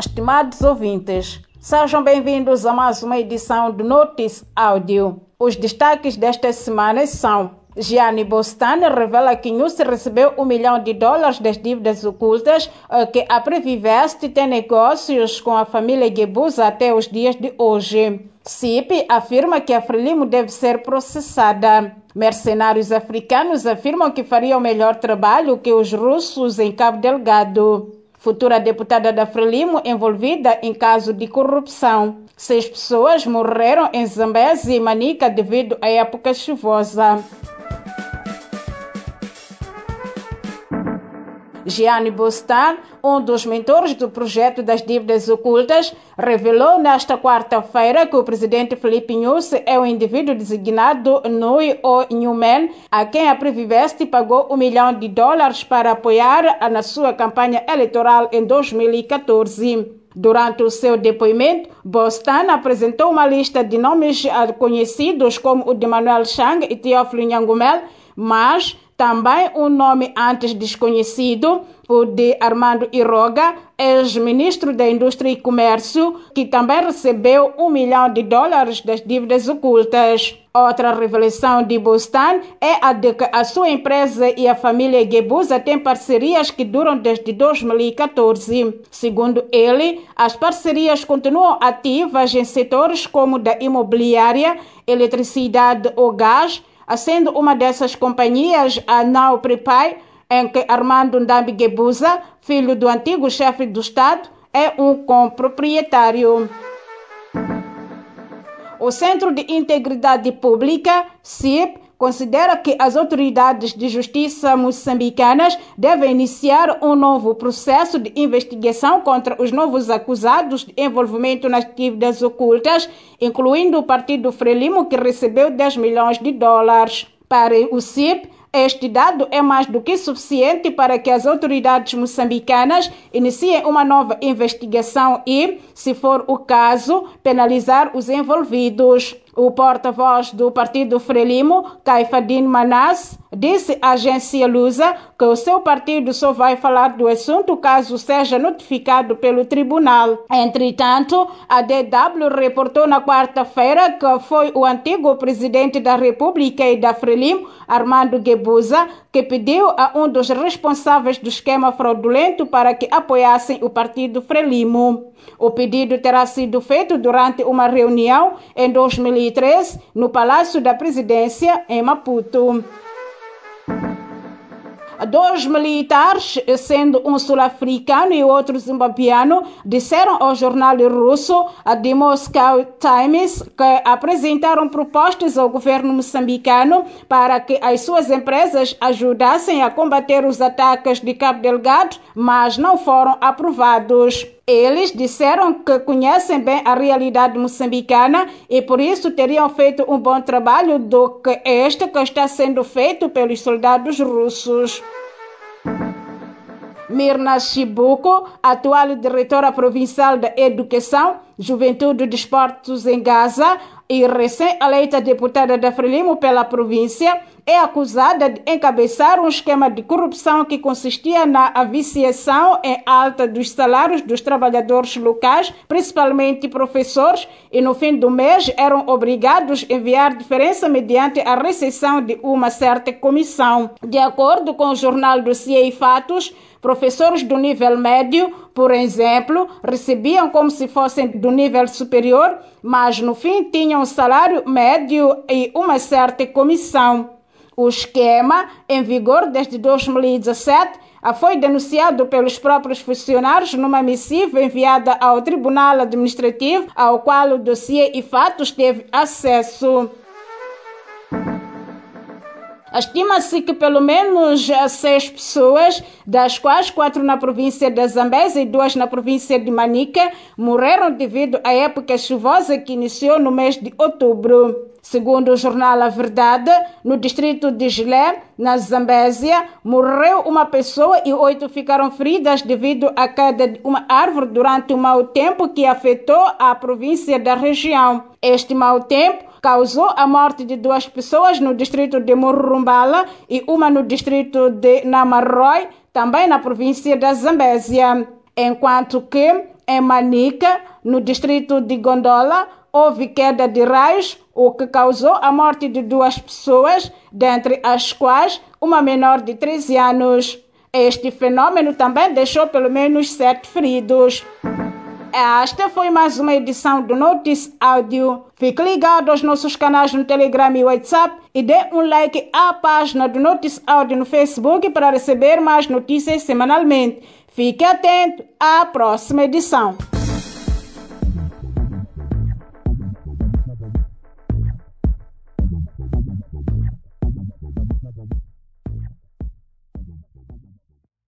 Estimados ouvintes, sejam bem-vindos a mais uma edição do Notice Áudio. Os destaques desta semana são Gianni Bostani revela que Nussi recebeu um milhão de dólares das dívidas ocultas eh, que a Previvest tem negócios com a família Gebusa até os dias de hoje. CIP afirma que a Frelimo deve ser processada. Mercenários africanos afirmam que fariam melhor trabalho que os russos em Cabo Delgado. Futura deputada da Frelimo envolvida em caso de corrupção. Seis pessoas morreram em Zambésia e Manica devido à época chuvosa. Gianni Bostan, um dos mentores do projeto das dívidas ocultas, revelou nesta quarta-feira que o presidente Felipe Nyusi é o indivíduo designado Nui ou Newman, a quem a Previvest pagou um milhão de dólares para apoiar na sua campanha eleitoral em 2014. Durante o seu depoimento, Bostan apresentou uma lista de nomes conhecidos como o de Manuel Chang e Teófilo Nhangumel, mas também um nome antes desconhecido, o de Armando Iroga, ex-ministro da Indústria e Comércio, que também recebeu um milhão de dólares das dívidas ocultas. Outra revelação de Bostan é a de que a sua empresa e a família Gebusa têm parcerias que duram desde 2014. Segundo ele, as parcerias continuam ativas em setores como da imobiliária, eletricidade ou gás, sendo uma dessas companhias a Now Prepay, em que Armando Ndambi Gebuza, filho do antigo chefe do Estado, é um comproprietário. O Centro de Integridade Pública, CIP, considera que as autoridades de justiça moçambicanas devem iniciar um novo processo de investigação contra os novos acusados de envolvimento nas dívidas ocultas, incluindo o Partido Frelimo, que recebeu 10 milhões de dólares. Para o CIP, este dado é mais do que suficiente para que as autoridades moçambicanas iniciem uma nova investigação e, se for o caso, penalizar os envolvidos. O porta-voz do partido Frelimo, Caifadin Manas, disse à agência Lusa que o seu partido só vai falar do assunto caso seja notificado pelo tribunal. Entretanto, a DW reportou na quarta-feira que foi o antigo presidente da República e da Frelimo, Armando Gebuza, que pediu a um dos responsáveis do esquema fraudulento para que apoiassem o partido Frelimo. O pedido terá sido feito durante uma reunião em 2003 no Palácio da Presidência, em Maputo. Dois militares, sendo um sul-africano e outro zimbabiano, disseram ao jornal russo The Moscow Times que apresentaram propostas ao governo moçambicano para que as suas empresas ajudassem a combater os ataques de Cabo Delgado, mas não foram aprovados. Eles disseram que conhecem bem a realidade moçambicana e por isso teriam feito um bom trabalho do que este que está sendo feito pelos soldados russos. Mirna Chibuco, atual diretora provincial da Educação, Juventude e Desportos em Gaza e recém-eleita deputada da Frelimo pela província, é acusada de encabeçar um esquema de corrupção que consistia na viciação em alta dos salários dos trabalhadores locais, principalmente professores, e no fim do mês eram obrigados a enviar diferença mediante a recepção de uma certa comissão. De acordo com o jornal do CIE Fatos, professores do nível médio, por exemplo, recebiam como se fossem do nível superior, mas no fim tinham um salário médio e uma certa comissão. O esquema, em vigor desde 2017, foi denunciado pelos próprios funcionários numa missiva enviada ao Tribunal Administrativo, ao qual o dossiê e fatos teve acesso. Estima-se que pelo menos seis pessoas, das quais quatro na província da Zambésia e duas na província de Manica, morreram devido à época chuvosa que iniciou no mês de outubro. Segundo o jornal A Verdade, no distrito de Gilé, na Zambésia, morreu uma pessoa e oito ficaram feridas devido à queda de uma árvore durante o mau tempo que afetou a província da região. Este mau tempo causou a morte de duas pessoas no distrito de Murumbala e uma no distrito de Namarroi, também na província da Zambésia, enquanto que Em Manica, no distrito de Gondola, houve queda de raios, o que causou a morte de duas pessoas, dentre as quais uma menor de 13 anos. Este fenômeno também deixou pelo menos sete feridos. Esta foi mais uma edição do Notice Áudio. Fique ligado aos nossos canais no Telegram e WhatsApp e dê um like à página do Notice Áudio no Facebook para receber mais notícias semanalmente. Fique atento à próxima edição.